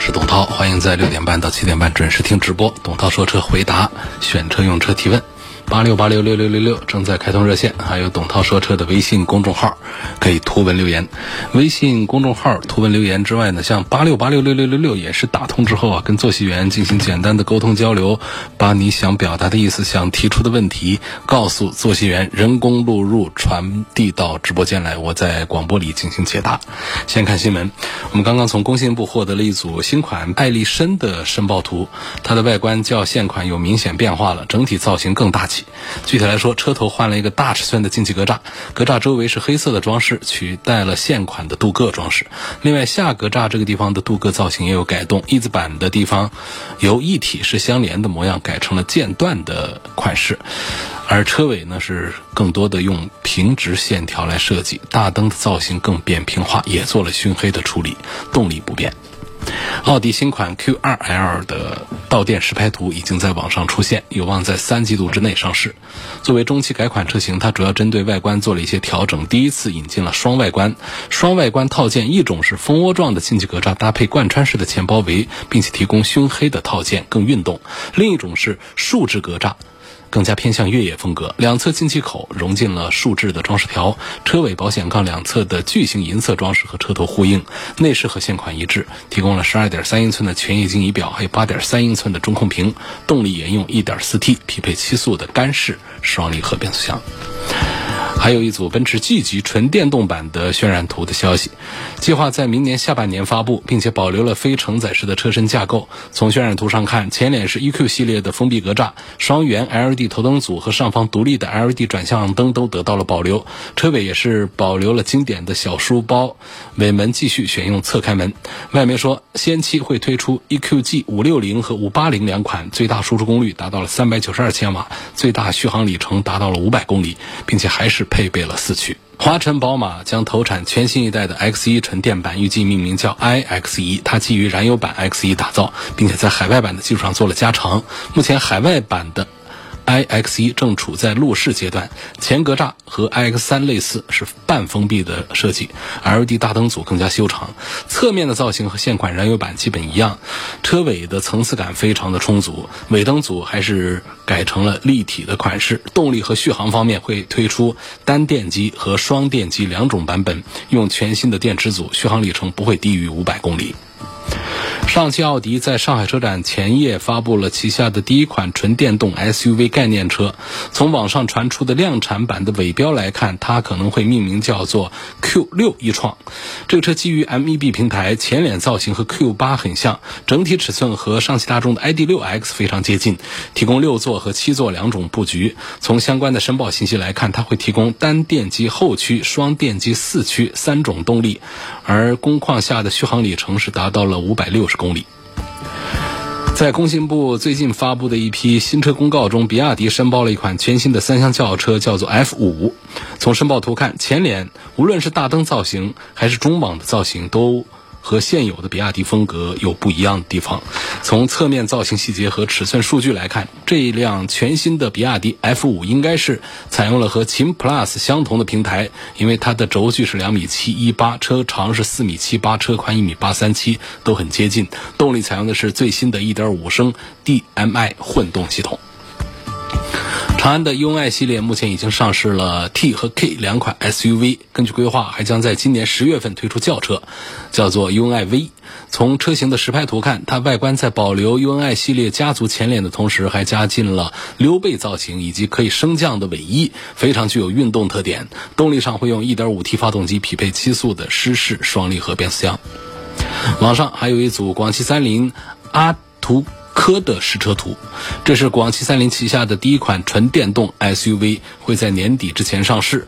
是董涛，欢迎在六点半到七点半准时听直播。董涛说车回答选车用车提问，八六八六六六六六正在开通热线，还有董涛说车的微信公众号可以图文留言。微信公众号图文留言之外呢，像八六八六六六六六也是打通之后啊，跟坐席员进行简单的沟通交流，把你想表达的意思、想提出的问题告诉坐席员，人工录入传递到直播间来，我在广播里进行解答。先看新闻，我们刚刚从工信部获得了一组新款爱丽绅的申报图，它的外观较现款有明显变化了，整体造型更大气。具体来说，车头换了一个大尺寸的进气格栅，格栅周围是黑色的装饰，取代了现款的镀铬装饰。另外，下格栅这个地方的镀铬造型也有改动，翼子板的地方由一体式相连的模样改成了间断的款式。而车尾呢是更多的用平直线条来设计，大灯的造型更扁平化，也做了熏黑的处理，动力不变。奥迪新款 Q2L 的到店实拍图已经在网上出现，有望在三季度之内上市。作为中期改款车型，它主要针对外观做了一些调整，第一次引进了双外观。双外观套件一种是蜂窝状的进气格栅搭配贯穿式的前包围，并且提供熏黑的套件，更运动；另一种是竖直格栅。更加偏向越野风格，两侧进气口融进了竖置的装饰条，车尾保险杠两侧的巨型银色装饰和车头呼应，内饰和现款一致，提供了十二点三英寸的全液晶仪表，还有八点三英寸的中控屏，动力沿用一点四 T，匹配七速的干式双离合变速箱。还有一组奔驰 G 级纯电动版的渲染图的消息，计划在明年下半年发布，并且保留了非承载式的车身架构。从渲染图上看，前脸是 EQ 系列的封闭格栅，双圆 LED 头灯组和上方独立的 LED 转向灯都得到了保留。车尾也是保留了经典的小书包，尾门继续选用侧开门。外媒说，先期会推出 EQG 五六零和五八零两款，最大输出功率达到了三百九十二千瓦，最大续航里程达到了五百公里，并且还是。配备了四驱。华晨宝马将投产全新一代的 X1 纯电版，预计命名叫 iX1，它基于燃油版 X1 打造，并且在海外版的基础上做了加长。目前海外版的。iX1 正处在路试阶段，前格栅和 iX3 类似，是半封闭的设计，LED 大灯组更加修长，侧面的造型和现款燃油版基本一样，车尾的层次感非常的充足，尾灯组还是改成了立体的款式。动力和续航方面会推出单电机和双电机两种版本，用全新的电池组，续航里程不会低于五百公里。上汽奥迪在上海车展前夜发布了旗下的第一款纯电动 SUV 概念车。从网上传出的量产版的尾标来看，它可能会命名叫做 Q6 一创。这个车基于 MEB 平台，前脸造型和 Q8 很像，整体尺寸和上汽大众的 ID.6X 非常接近，提供六座和七座两种布局。从相关的申报信息来看，它会提供单电机后驱、双电机四驱三种动力，而工况下的续航里程是达到了五百六六十。公里，在工信部最近发布的一批新车公告中，比亚迪申报了一款全新的三厢轿车，叫做 F 五。从申报图看，前脸无论是大灯造型还是中网的造型都。和现有的比亚迪风格有不一样的地方。从侧面造型细节和尺寸数据来看，这一辆全新的比亚迪 F5 应该是采用了和秦 Plus 相同的平台，因为它的轴距是两米七一八，车长是四米七八，车宽一米八三七，都很接近。动力采用的是最新的一点五升 DMI 混动系统。长安的 UNI 系列目前已经上市了 T 和 K 两款 SUV，根据规划还将在今年十月份推出轿车，叫做 UNI V。从车型的实拍图看，它外观在保留 UNI 系列家族前脸的同时，还加进了溜背造型以及可以升降的尾翼，非常具有运动特点。动力上会用 1.5T 发动机，匹配七速的湿式双离合变速箱。网上还有一组广汽三菱阿图。科的实车图，这是广汽三菱旗下的第一款纯电动 SUV，会在年底之前上市。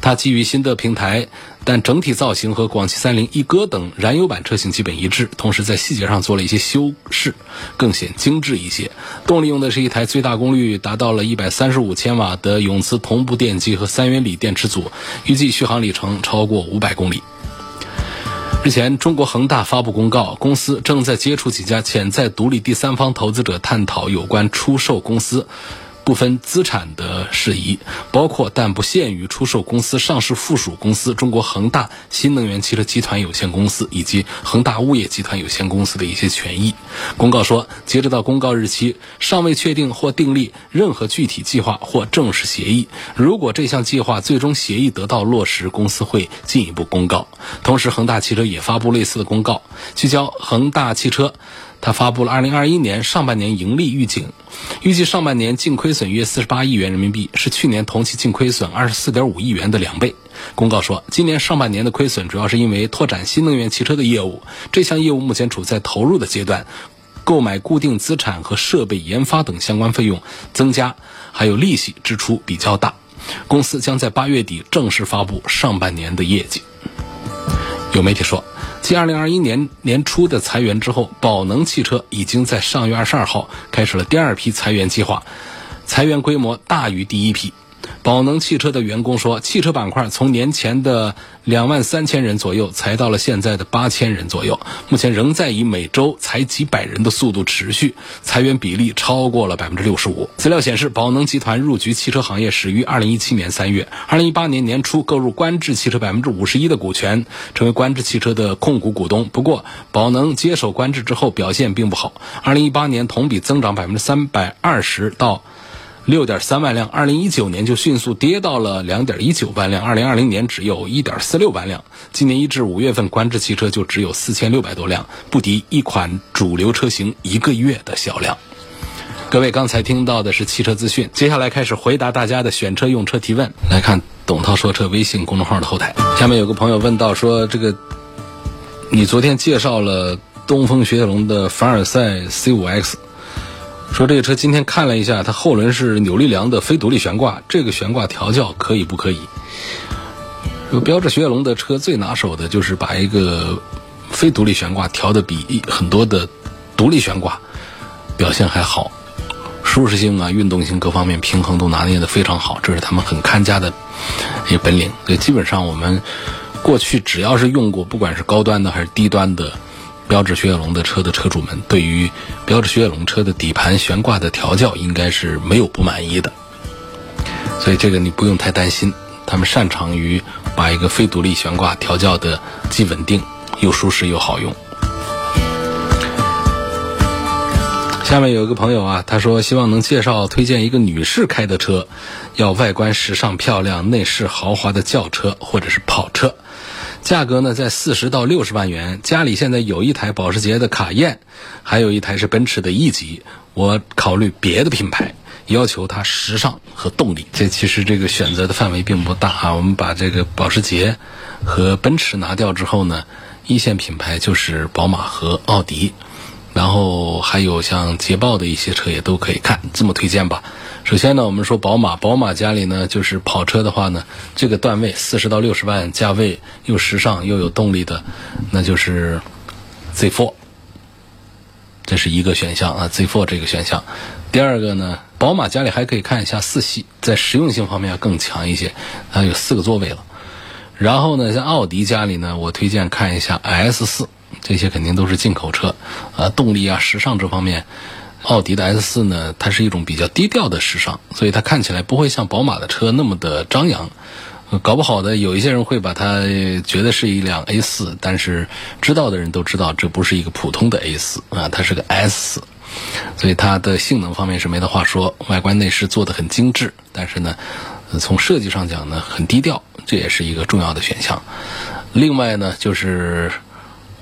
它基于新的平台，但整体造型和广汽三菱一哥等燃油版车型基本一致，同时在细节上做了一些修饰，更显精致一些。动力用的是一台最大功率达到了一百三十五千瓦的永磁同步电机和三元锂电池组，预计续航里程超过五百公里。日前，中国恒大发布公告，公司正在接触几家潜在独立第三方投资者，探讨有关出售公司。部分资产的事宜，包括但不限于出售公司上市附属公司中国恒大新能源汽车集团有限公司以及恒大物业集团有限公司的一些权益。公告说，截止到公告日期，尚未确定或订立任何具体计划或正式协议。如果这项计划最终协议得到落实，公司会进一步公告。同时，恒大汽车也发布类似的公告，聚焦恒大汽车。他发布了2021年上半年盈利预警，预计上半年净亏损约48亿元人民币，是去年同期净亏损24.5亿元的两倍。公告说，今年上半年的亏损主要是因为拓展新能源汽车的业务，这项业务目前处在投入的阶段，购买固定资产和设备研发等相关费用增加，还有利息支出比较大。公司将在八月底正式发布上半年的业绩。有媒体说。继2021年年初的裁员之后，宝能汽车已经在上月22号开始了第二批裁员计划，裁员规模大于第一批。宝能汽车的员工说，汽车板块从年前的两万三千人左右裁到了现在的八千人左右，目前仍在以每周裁几百人的速度持续，裁员比例超过了百分之六十五。资料显示，宝能集团入局汽车行业始于二零一七年三月，二零一八年年初购入观致汽车百分之五十一的股权，成为观致汽车的控股股东。不过，宝能接手观致之后表现并不好，二零一八年同比增长百分之三百二十到。六点三万辆，二零一九年就迅速跌到了两点一九万辆，二零二零年只有一点四六万辆，今年一至五月份，观致汽车就只有四千六百多辆，不敌一款主流车型一个月的销量。各位刚才听到的是汽车资讯，接下来开始回答大家的选车用车提问。来看董涛说车微信公众号的后台，下面有个朋友问到说：“这个，你昨天介绍了东风雪铁龙的凡尔赛 C 五 X。”说这个车今天看了一下，它后轮是扭力梁的非独立悬挂，这个悬挂调教可以不可以？说标致雪铁龙的车最拿手的就是把一个非独立悬挂调的比很多的独立悬挂表现还好，舒适性啊、运动性各方面平衡都拿捏的非常好，这是他们很看家的一个本领。所以基本上我们过去只要是用过，不管是高端的还是低端的。标致雪铁龙的车的车主们对于标致雪铁龙车的底盘悬挂的调教应该是没有不满意的，所以这个你不用太担心，他们擅长于把一个非独立悬挂调教的既稳定又舒适又好用。下面有一个朋友啊，他说希望能介绍推荐一个女士开的车，要外观时尚漂亮、内饰豪华的轿车或者是跑车。价格呢在四十到六十万元，家里现在有一台保时捷的卡宴，还有一台是奔驰的 E 级，我考虑别的品牌，要求它时尚和动力。这其实这个选择的范围并不大啊，我们把这个保时捷和奔驰拿掉之后呢，一线品牌就是宝马和奥迪。然后还有像捷豹的一些车也都可以看，这么推荐吧。首先呢，我们说宝马，宝马家里呢就是跑车的话呢，这个段位四十到六十万价位又时尚又有动力的，那就是 Z4，这是一个选项啊，Z4 这个选项。第二个呢，宝马家里还可以看一下四系，在实用性方面要更强一些，它有四个座位了。然后呢，像奥迪家里呢，我推荐看一下 S4。这些肯定都是进口车，啊，动力啊、时尚这方面，奥迪的 S 四呢，它是一种比较低调的时尚，所以它看起来不会像宝马的车那么的张扬。搞不好的，有一些人会把它觉得是一辆 A 四，但是知道的人都知道，这不是一个普通的 A 四啊，它是个 S 四，所以它的性能方面是没得话说，外观内饰做的很精致，但是呢，从设计上讲呢，很低调，这也是一个重要的选项。另外呢，就是。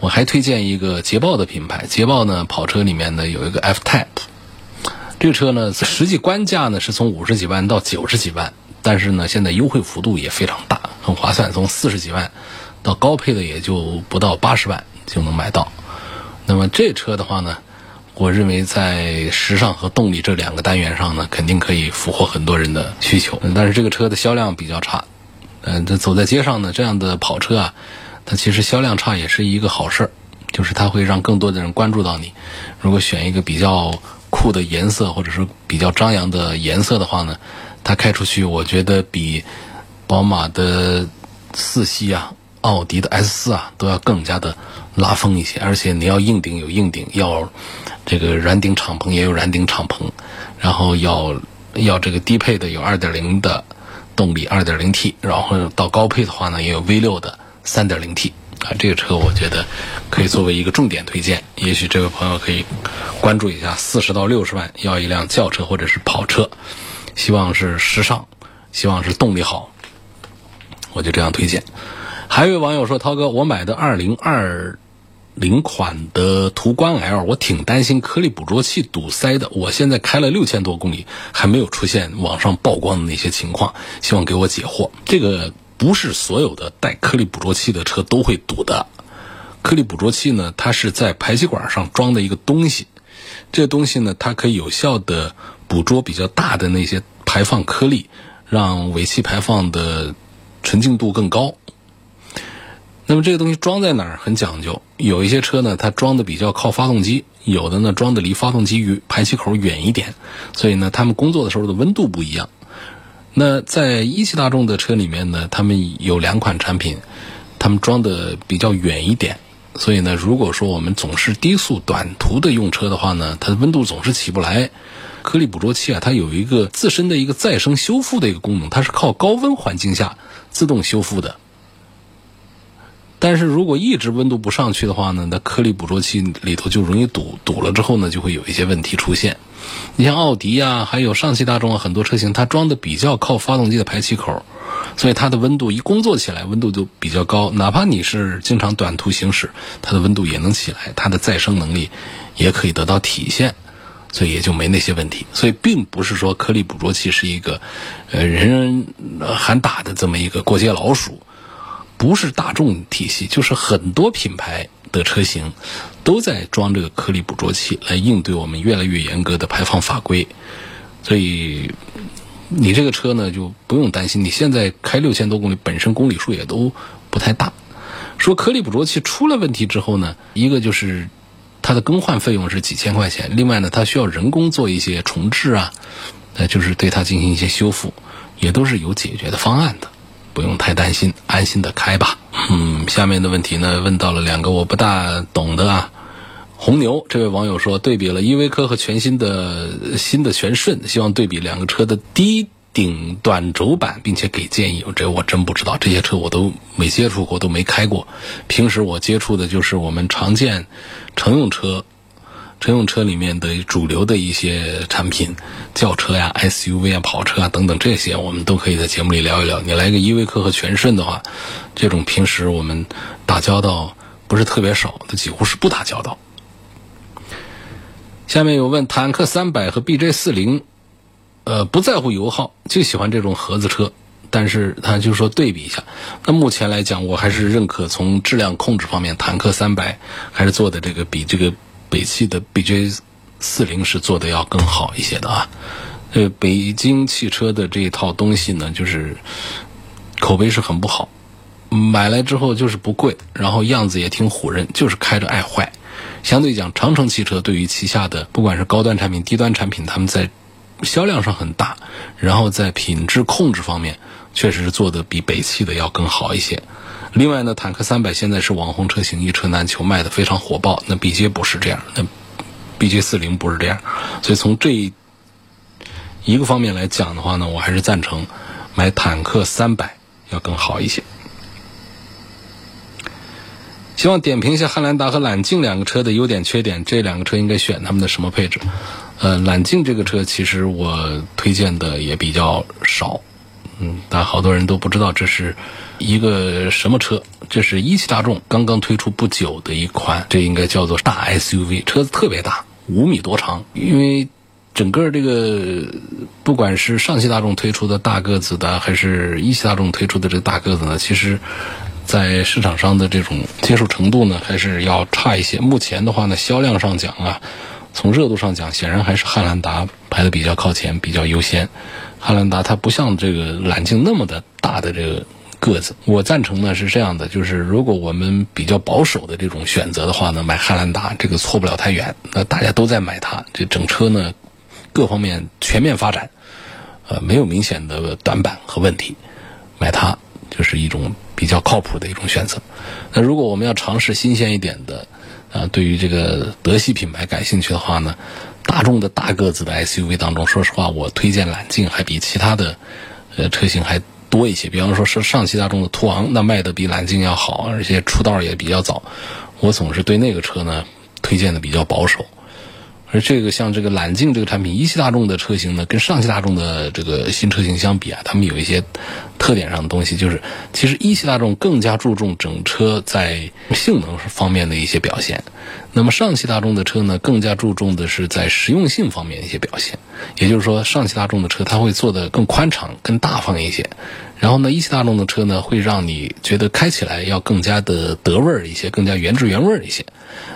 我还推荐一个捷豹的品牌，捷豹呢跑车里面呢有一个 F Type，这个车呢实际官价呢是从五十几万到九十几万，但是呢现在优惠幅度也非常大，很划算，从四十几万到高配的也就不到八十万就能买到。那么这车的话呢，我认为在时尚和动力这两个单元上呢，肯定可以俘获很多人的需求。但是这个车的销量比较差，嗯，这走在街上呢，这样的跑车啊，它其实销量差也是一个好事儿，就是它会让更多的人关注到你。如果选一个比较酷的颜色，或者是比较张扬的颜色的话呢，它开出去，我觉得比宝马的四系啊、奥迪的 S 四啊都要更加的拉风一些。而且你要硬顶有硬顶，要这个软顶敞篷也有软顶敞篷，然后要要这个低配的有2.0的。动力 2.0T，然后到高配的话呢，也有 V6 的三点零 T 啊，这个车我觉得可以作为一个重点推荐。也许这位朋友可以关注一下，四十到六十万要一辆轿车或者是跑车，希望是时尚，希望是动力好，我就这样推荐。还有网友说，涛哥，我买的2020。零款的途观 L，我挺担心颗粒捕捉器堵塞的。我现在开了六千多公里，还没有出现网上曝光的那些情况，希望给我解惑。这个不是所有的带颗粒捕捉器的车都会堵的。颗粒捕捉器呢，它是在排气管上装的一个东西，这东西呢，它可以有效的捕捉比较大的那些排放颗粒，让尾气排放的纯净度更高。那么这个东西装在哪儿很讲究，有一些车呢，它装的比较靠发动机，有的呢装的离发动机与排气口远一点，所以呢，他们工作的时候的温度不一样。那在一汽大众的车里面呢，他们有两款产品，他们装的比较远一点，所以呢，如果说我们总是低速短途的用车的话呢，它的温度总是起不来。颗粒捕捉器啊，它有一个自身的一个再生修复的一个功能，它是靠高温环境下自动修复的。但是如果一直温度不上去的话呢，那颗粒捕捉器里头就容易堵，堵了之后呢，就会有一些问题出现。你像奥迪啊，还有上汽大众啊，很多车型它装的比较靠发动机的排气口，所以它的温度一工作起来，温度就比较高。哪怕你是经常短途行驶，它的温度也能起来，它的再生能力也可以得到体现，所以也就没那些问题。所以并不是说颗粒捕捉器是一个呃人人喊打的这么一个过街老鼠。不是大众体系，就是很多品牌的车型都在装这个颗粒捕捉器，来应对我们越来越严格的排放法规。所以你这个车呢，就不用担心。你现在开六千多公里，本身公里数也都不太大。说颗粒捕捉器出了问题之后呢，一个就是它的更换费用是几千块钱，另外呢，它需要人工做一些重置啊，呃，就是对它进行一些修复，也都是有解决的方案的。不用太担心，安心的开吧。嗯，下面的问题呢，问到了两个我不大懂的啊。红牛这位网友说，对比了依维柯和全新的新的全顺，希望对比两个车的低顶短轴版，并且给建议。这我真不知道，这些车我都没接触过，都没开过。平时我接触的就是我们常见乘用车。乘用车里面的主流的一些产品，轿车呀、SUV 啊、跑车啊等等这些，我们都可以在节目里聊一聊。你来个依维柯和全顺的话，这种平时我们打交道不是特别少，它几乎是不打交道。下面有问坦克三百和 BJ 四零，呃，不在乎油耗，就喜欢这种盒子车，但是他就说对比一下。那目前来讲，我还是认可从质量控制方面，坦克三百还是做的这个比这个。北汽的 BJ 四零是做的要更好一些的啊，呃，北京汽车的这一套东西呢，就是口碑是很不好，买来之后就是不贵，然后样子也挺唬人，就是开着爱坏。相对讲，长城汽车对于旗下的不管是高端产品、低端产品，他们在销量上很大，然后在品质控制方面，确实是做的比北汽的要更好一些。另外呢，坦克三百现在是网红车型，一车难求，卖的非常火爆。那 BJ 不是这样，那 BJ 四零不是这样，所以从这一个方面来讲的话呢，我还是赞成买坦克三百要更好一些。希望点评一下汉兰达和揽境两个车的优点缺点，这两个车应该选他们的什么配置？呃，揽境这个车其实我推荐的也比较少，嗯，但好多人都不知道这是。一个什么车？这是一汽大众刚刚推出不久的一款，这应该叫做大 SUV，车子特别大，五米多长。因为整个这个，不管是上汽大众推出的大个子的，还是一汽大众推出的这个大个子呢，其实，在市场上的这种接受程度呢，还是要差一些。目前的话呢，销量上讲啊，从热度上讲，显然还是汉兰达排的比较靠前，比较优先。汉兰达它不像这个揽境那么的大的这个。个子。我赞成呢是这样的，就是如果我们比较保守的这种选择的话呢，买汉兰达这个错不了太远。那大家都在买它，这整车呢各方面全面发展，呃，没有明显的短板和问题，买它就是一种比较靠谱的一种选择。那如果我们要尝试新鲜一点的，啊，对于这个德系品牌感兴趣的话呢，大众的大个子的 SUV 当中，说实话，我推荐揽境还比其他的呃车型还多一些。比方说是上汽大众的途昂，那卖的比揽境要好，而且出道也比较早。我总是对那个车呢推荐的比较保守。而这个像这个揽境这个产品，一汽大众的车型呢，跟上汽大众的这个新车型相比啊，他们有一些特点上的东西，就是其实一汽大众更加注重整车在性能方面的一些表现，那么上汽大众的车呢，更加注重的是在实用性方面的一些表现。也就是说，上汽大众的车它会做的更宽敞、更大方一些，然后呢，一汽大众的车呢，会让你觉得开起来要更加的得味儿一些，更加原汁原味儿一些。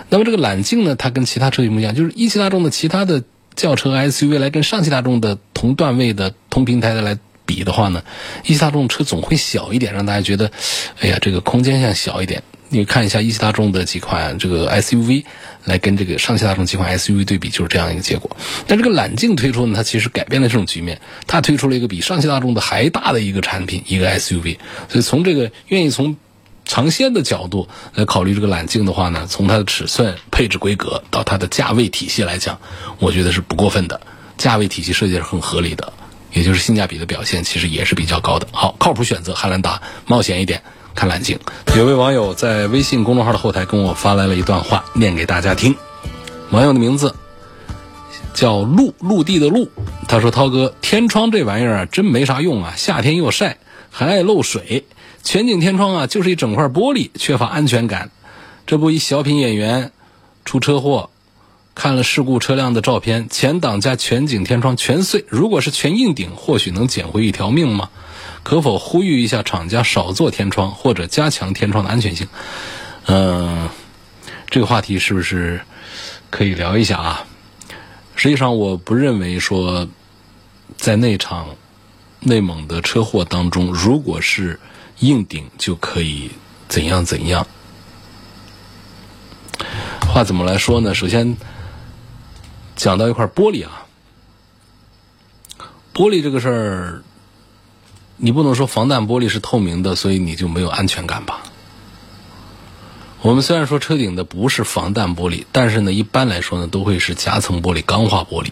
那么这个揽境呢，它跟其他车型不一样，就是一汽大众的其他的轿车 SUV 来跟上汽大众的同段位的同平台的来比的话呢，一汽大众车总会小一点，让大家觉得，哎呀，这个空间像小一点。你看一下一汽大众的几款这个 SUV 来跟这个上汽大众几款 SUV 对比，就是这样一个结果。但这个揽境推出呢，它其实改变了这种局面，它推出了一个比上汽大众的还大的一个产品，一个 SUV。所以从这个愿意从尝鲜的角度来考虑这个揽境的话呢，从它的尺寸、配置规格到它的价位体系来讲，我觉得是不过分的。价位体系设计是很合理的，也就是性价比的表现其实也是比较高的。好，靠谱选择汉兰达，冒险一点看揽境。有位网友在微信公众号的后台跟我发来了一段话，念给大家听。网友的名字叫陆陆地的陆，他说：“涛哥，天窗这玩意儿啊，真没啥用啊，夏天又晒，还爱漏水。”全景天窗啊，就是一整块玻璃，缺乏安全感。这不，一小品演员出车祸，看了事故车辆的照片，前挡加全景天窗全碎。如果是全硬顶，或许能捡回一条命吗？可否呼吁一下厂家少做天窗，或者加强天窗的安全性？嗯，这个话题是不是可以聊一下啊？实际上，我不认为说在那场内蒙的车祸当中，如果是硬顶就可以怎样怎样？话怎么来说呢？首先讲到一块玻璃啊，玻璃这个事儿，你不能说防弹玻璃是透明的，所以你就没有安全感吧？我们虽然说车顶的不是防弹玻璃，但是呢，一般来说呢，都会是夹层玻璃、钢化玻璃。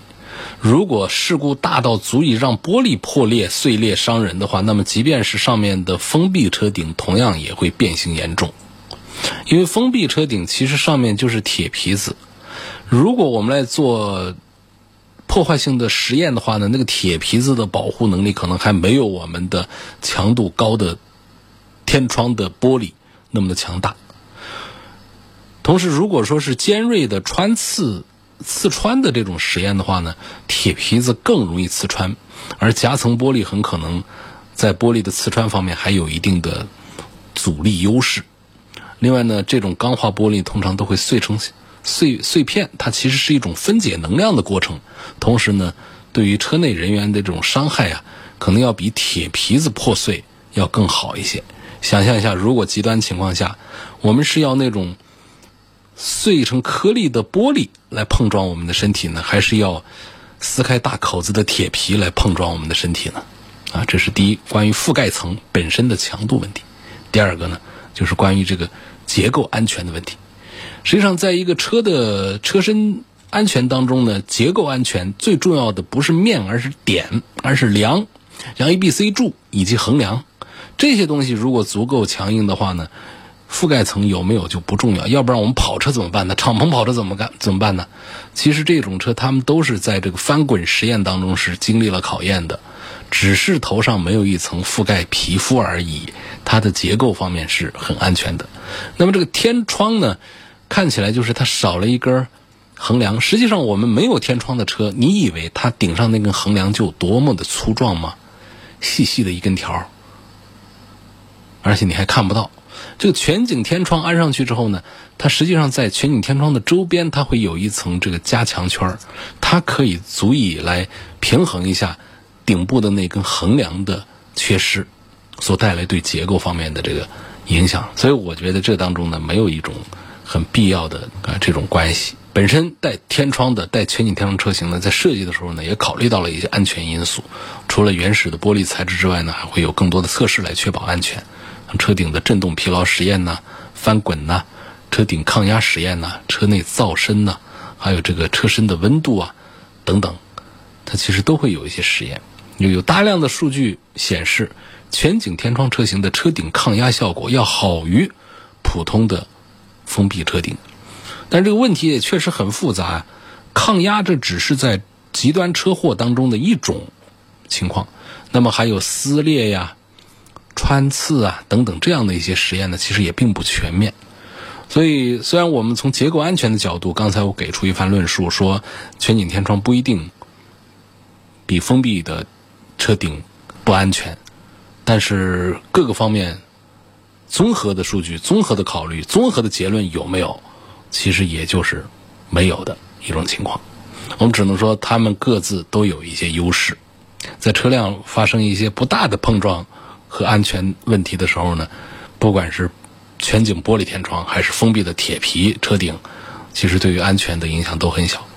如果事故大到足以让玻璃破裂、碎裂伤人的话，那么即便是上面的封闭车顶，同样也会变形严重。因为封闭车顶其实上面就是铁皮子，如果我们来做破坏性的实验的话呢，那个铁皮子的保护能力可能还没有我们的强度高的天窗的玻璃那么的强大。同时，如果说是尖锐的穿刺。刺穿的这种实验的话呢，铁皮子更容易刺穿，而夹层玻璃很可能在玻璃的刺穿方面还有一定的阻力优势。另外呢，这种钢化玻璃通常都会碎成碎碎片，它其实是一种分解能量的过程。同时呢，对于车内人员的这种伤害啊，可能要比铁皮子破碎要更好一些。想象一下，如果极端情况下，我们是要那种。碎成颗粒的玻璃来碰撞我们的身体呢，还是要撕开大口子的铁皮来碰撞我们的身体呢？啊，这是第一，关于覆盖层本身的强度问题。第二个呢，就是关于这个结构安全的问题。实际上，在一个车的车身安全当中呢，结构安全最重要的不是面，而是点，而是梁，梁 A、B、C 柱以及横梁这些东西，如果足够强硬的话呢？覆盖层有没有就不重要，要不然我们跑车怎么办呢？敞篷跑车怎么干？怎么办呢？其实这种车他们都是在这个翻滚实验当中是经历了考验的，只是头上没有一层覆盖皮肤而已，它的结构方面是很安全的。那么这个天窗呢，看起来就是它少了一根横梁，实际上我们没有天窗的车，你以为它顶上那根横梁就多么的粗壮吗？细细的一根条，而且你还看不到。这个全景天窗安上去之后呢，它实际上在全景天窗的周边，它会有一层这个加强圈儿它可以足以来平衡一下顶部的那根横梁的缺失。所带来对结构方面的这个影响。所以我觉得这当中呢，没有一种很必要的啊这种关系。本身带天窗的、带全景天窗车型呢，在设计的时候呢，也考虑到了一些安全因素。除了原始的玻璃材质之外呢，还会有更多的测试来确保安全，车顶的震动疲劳实验呐、翻滚呐、车顶抗压实验呐、车内噪声呐，还有这个车身的温度啊等等，它其实都会有一些实验。有有大量的数据显示，全景天窗车型的车顶抗压效果要好于普通的封闭车顶。但这个问题也确实很复杂，抗压这只是在极端车祸当中的一种情况，那么还有撕裂呀、穿刺啊等等这样的一些实验呢，其实也并不全面。所以，虽然我们从结构安全的角度，刚才我给出一番论述，说全景天窗不一定比封闭的车顶不安全，但是各个方面综合的数据、综合的考虑、综合的结论有没有？其实也就是没有的一种情况，我们只能说他们各自都有一些优势。在车辆发生一些不大的碰撞和安全问题的时候呢，不管是全景玻璃天窗还是封闭的铁皮车顶，其实对于安全的影响都很小。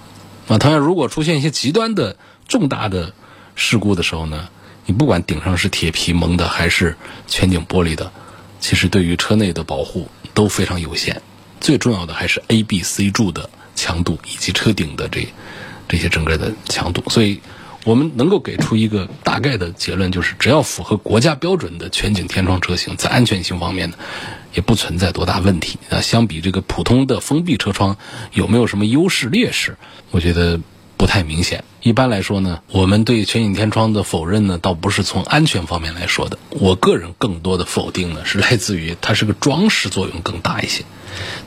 那同样，如果出现一些极端的重大的事故的时候呢，你不管顶上是铁皮蒙的还是全景玻璃的，其实对于车内的保护都非常有限。最重要的还是 A、B、C 柱的强度以及车顶的这这些整个的强度，所以我们能够给出一个大概的结论，就是只要符合国家标准的全景天窗车型，在安全性方面呢，也不存在多大问题。那相比这个普通的封闭车窗，有没有什么优势劣势？我觉得不太明显。一般来说呢，我们对全景天窗的否认呢，倒不是从安全方面来说的。我个人更多的否定呢，是来自于它是个装饰作用更大一些。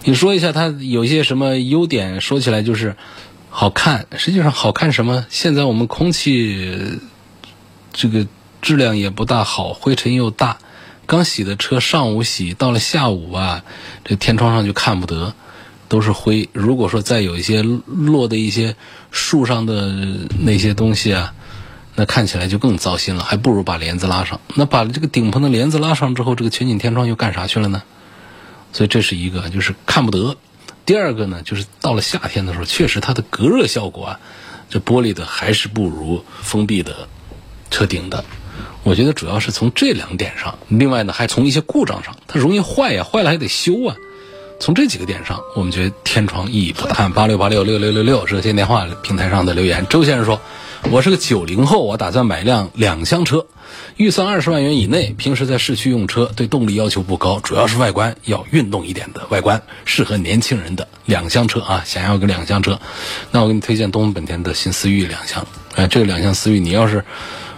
你说一下它有些什么优点？说起来就是好看，实际上好看什么？现在我们空气这个质量也不大好，灰尘又大，刚洗的车上午洗，到了下午啊，这天窗上就看不得，都是灰。如果说再有一些落的一些树上的那些东西啊，那看起来就更糟心了，还不如把帘子拉上。那把这个顶棚的帘子拉上之后，这个全景天窗又干啥去了呢？所以这是一个，就是看不得。第二个呢，就是到了夏天的时候，确实它的隔热效果啊，这玻璃的还是不如封闭的车顶的。我觉得主要是从这两点上，另外呢，还从一些故障上，它容易坏呀，坏了还得修啊。从这几个点上，我们觉得天窗意义不大。看八六八六六六六六热线电话平台上的留言，周先生说：“我是个九零后，我打算买辆两厢车。”预算二十万元以内，平时在市区用车，对动力要求不高，主要是外观要运动一点的外观，适合年轻人的两厢车啊。想要个两厢车，那我给你推荐东风本田的新思域两厢。哎，这个两厢思域，你要是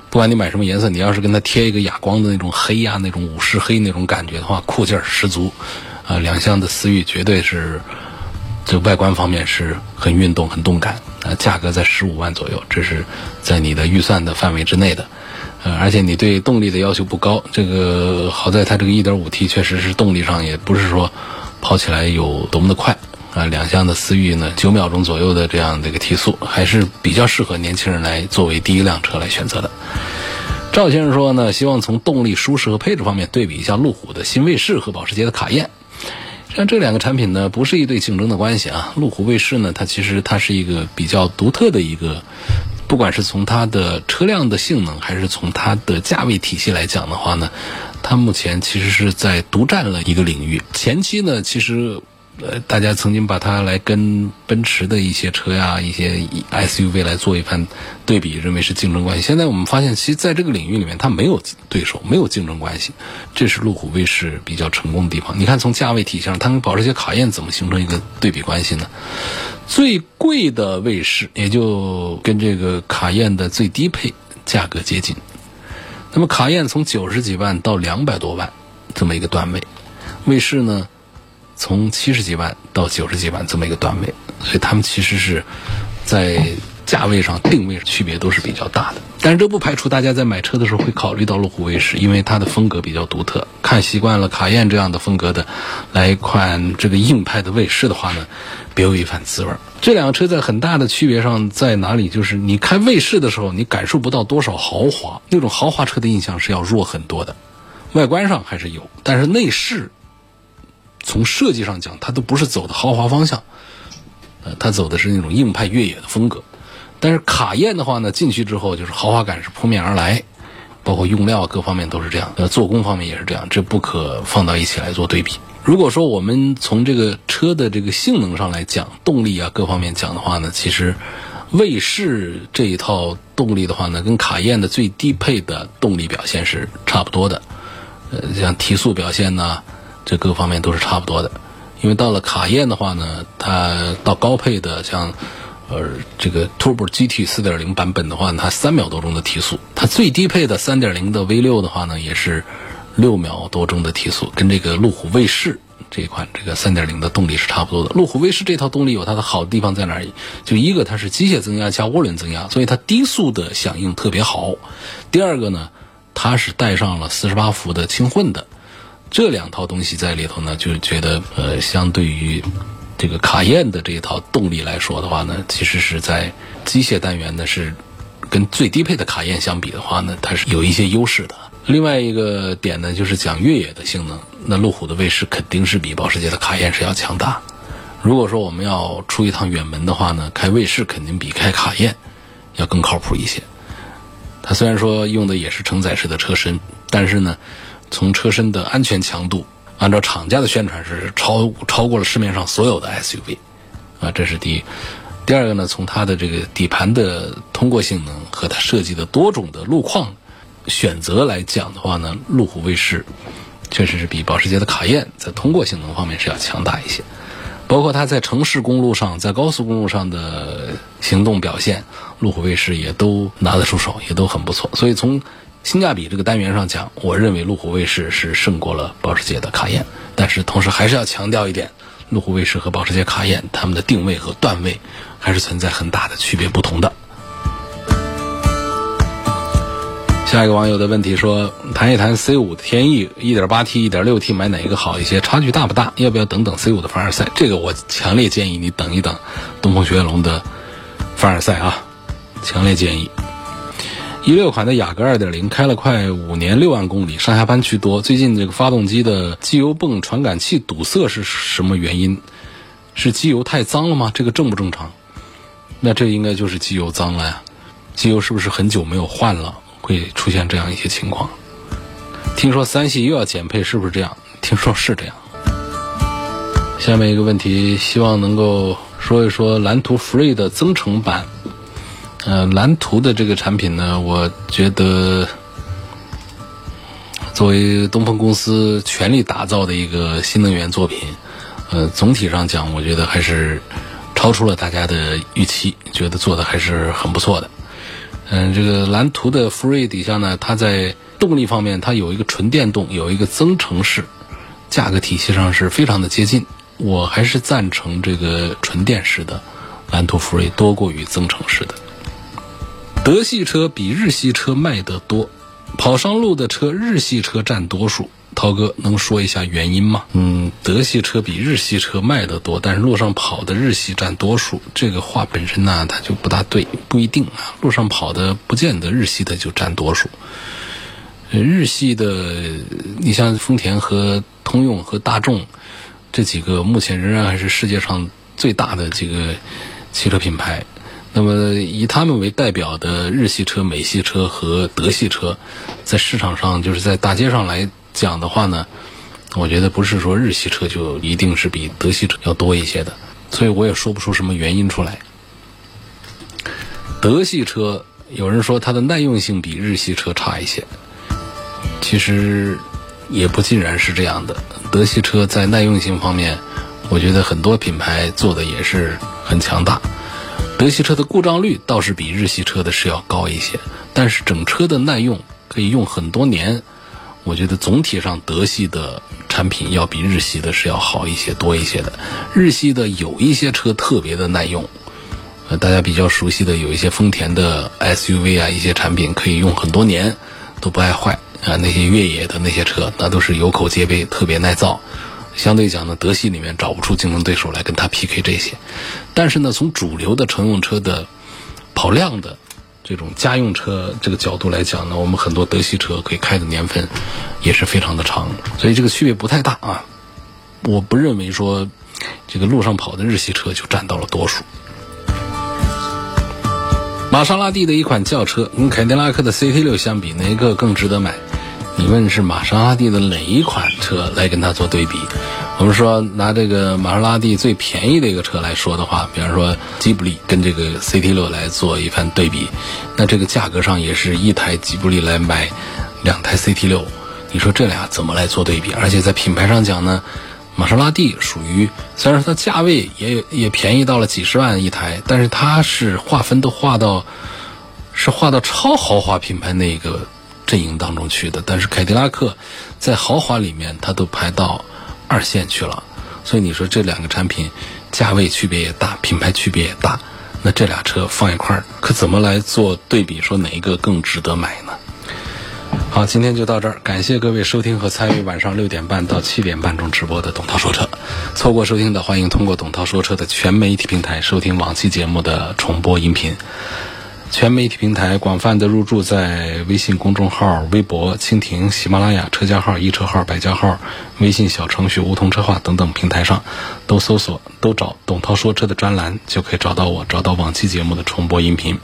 不管你买什么颜色，你要是跟它贴一个哑光的那种黑呀，那种武士黑那种感觉的话，酷劲儿十足。啊，两厢的思域绝对是这外观方面是很运动、很动感。啊，价格在十五万左右，这是在你的预算的范围之内的。呃，而且你对动力的要求不高，这个好在它这个 1.5T 确实是动力上也不是说跑起来有多么的快啊。两厢的思域呢，九秒钟左右的这样的一个提速，还是比较适合年轻人来作为第一辆车来选择的。赵先生说呢，希望从动力、舒适和配置方面对比一下路虎的新卫士和保时捷的卡宴。像这两个产品呢，不是一对竞争的关系啊。路虎卫士呢，它其实它是一个比较独特的一个。不管是从它的车辆的性能，还是从它的价位体系来讲的话呢，它目前其实是在独占了一个领域。前期呢，其实呃，大家曾经把它来跟奔驰的一些车呀、一些 SUV 来做一番对比，认为是竞争关系。现在我们发现，其实在这个领域里面，它没有对手，没有竞争关系，这是路虎卫士比较成功的地方。你看，从价位体现上，它跟保时捷卡宴怎么形成一个对比关系呢？最贵的卫士也就跟这个卡宴的最低配价格接近，那么卡宴从九十几万到两百多万这么一个段位，卫士呢从七十几万到九十几万这么一个段位，所以他们其实是在价位上定位区别都是比较大的。但是这不排除大家在买车的时候会考虑到路虎卫士，因为它的风格比较独特。看习惯了卡宴这样的风格的，来一款这个硬派的卫士的话呢，别有一番滋味。这两个车在很大的区别上在哪里？就是你开卫士的时候，你感受不到多少豪华，那种豪华车的印象是要弱很多的。外观上还是有，但是内饰从设计上讲，它都不是走的豪华方向，呃，它走的是那种硬派越野的风格。但是卡宴的话呢，进去之后就是豪华感是扑面而来，包括用料各方面都是这样，呃，做工方面也是这样，这不可放到一起来做对比。如果说我们从这个车的这个性能上来讲，动力啊各方面讲的话呢，其实卫士这一套动力的话呢，跟卡宴的最低配的动力表现是差不多的，呃，像提速表现呐，这各方面都是差不多的。因为到了卡宴的话呢，它到高配的像呃这个 Turbo GT 4.0版本的话，它三秒多钟的提速，它最低配的3.0的 V6 的话呢，也是。六秒多钟的提速，跟这个路虎卫士这一款这个三点零的动力是差不多的。路虎卫士这套动力有它的好地方在哪里？就一个它是机械增压加涡轮增压，所以它低速的响应特别好。第二个呢，它是带上了四十八伏的轻混的，这两套东西在里头呢，就觉得呃，相对于这个卡宴的这一套动力来说的话呢，其实是在机械单元呢是跟最低配的卡宴相比的话呢，它是有一些优势的。另外一个点呢，就是讲越野的性能，那路虎的卫士肯定是比保时捷的卡宴是要强大。如果说我们要出一趟远门的话呢，开卫士肯定比开卡宴要更靠谱一些。它虽然说用的也是承载式的车身，但是呢，从车身的安全强度，按照厂家的宣传是超超过了市面上所有的 SUV，啊，这是第一。第二个呢，从它的这个底盘的通过性能和它设计的多种的路况。选择来讲的话呢，路虎卫士确实是比保时捷的卡宴在通过性能方面是要强大一些，包括它在城市公路上、在高速公路上的行动表现，路虎卫士也都拿得出手，也都很不错。所以从性价比这个单元上讲，我认为路虎卫士是胜过了保时捷的卡宴。但是同时还是要强调一点，路虎卫士和保时捷卡宴它们的定位和段位还是存在很大的区别不同的。下一个网友的问题说：谈一谈 C 五的天翼，1.8T、1.6T 买哪一个好一些？差距大不大？要不要等等 C 五的凡尔赛？这个我强烈建议你等一等东风雪铁龙的凡尔赛啊！强烈建议。一六款的雅阁2.0开了快五年，六万公里，上下班居多。最近这个发动机的机油泵传感器堵塞是什么原因？是机油太脏了吗？这个正不正常？那这应该就是机油脏了呀。机油是不是很久没有换了？会出现这样一些情况。听说三系又要减配，是不是这样？听说是这样。下面一个问题，希望能够说一说蓝图 Free 的增程版。呃，蓝图的这个产品呢，我觉得作为东风公司全力打造的一个新能源作品，呃，总体上讲，我觉得还是超出了大家的预期，觉得做的还是很不错的。嗯，这个蓝图的 Free 底下呢，它在动力方面，它有一个纯电动，有一个增程式，价格体系上是非常的接近。我还是赞成这个纯电式的蓝图 Free 多过于增程式的。德系车比日系车卖得多，跑上路的车，日系车占多数。涛哥能说一下原因吗？嗯，德系车比日系车卖得多，但是路上跑的日系占多数。这个话本身呢，它就不大对，不一定啊。路上跑的不见得日系的就占多数。日系的，你像丰田和通用和大众这几个，目前仍然还是世界上最大的几个汽车品牌。那么以他们为代表的日系车、美系车和德系车，在市场上就是在大街上来。讲的话呢，我觉得不是说日系车就一定是比德系车要多一些的，所以我也说不出什么原因出来。德系车有人说它的耐用性比日系车差一些，其实也不尽然是这样的。德系车在耐用性方面，我觉得很多品牌做的也是很强大。德系车的故障率倒是比日系车的是要高一些，但是整车的耐用可以用很多年。我觉得总体上德系的产品要比日系的是要好一些、多一些的。日系的有一些车特别的耐用，呃，大家比较熟悉的有一些丰田的 SUV 啊，一些产品可以用很多年都不爱坏啊。那些越野的那些车，那都是有口皆碑，特别耐造。相对讲呢，德系里面找不出竞争对手来跟它 PK 这些。但是呢，从主流的乘用车的跑量的。这种家用车这个角度来讲呢，我们很多德系车可以开的年份也是非常的长，所以这个区别不太大啊。我不认为说这个路上跑的日系车就占到了多数。玛莎拉蒂的一款轿车跟凯迪拉克的 CT6 相比，哪个更值得买？你问是玛莎拉蒂的哪一款车来跟它做对比？我们说拿这个玛莎拉蒂最便宜的一个车来说的话，比方说吉卜力跟这个 CT6 来做一番对比，那这个价格上也是一台吉卜力来买两台 CT6，你说这俩怎么来做对比？而且在品牌上讲呢？玛莎拉蒂属于，虽然说它价位也也便宜到了几十万一台，但是它是划分都划到，是划到超豪华品牌那一个阵营当中去的。但是凯迪拉克在豪华里面，它都排到二线去了。所以你说这两个产品价位区别也大，品牌区别也大，那这俩车放一块儿，可怎么来做对比？说哪一个更值得买呢？好，今天就到这儿，感谢各位收听和参与晚上六点半到七点半中直播的董涛说车。错过收听的，欢迎通过董涛说车的全媒体平台收听往期节目的重播音频。全媒体平台广泛的入驻在微信公众号、微博、蜻蜓、喜马拉雅、车家号、易车号、百家号、微信小程序梧桐车话等等平台上，都搜索、都找董涛说车的专栏，就可以找到我，找到往期节目的重播音频。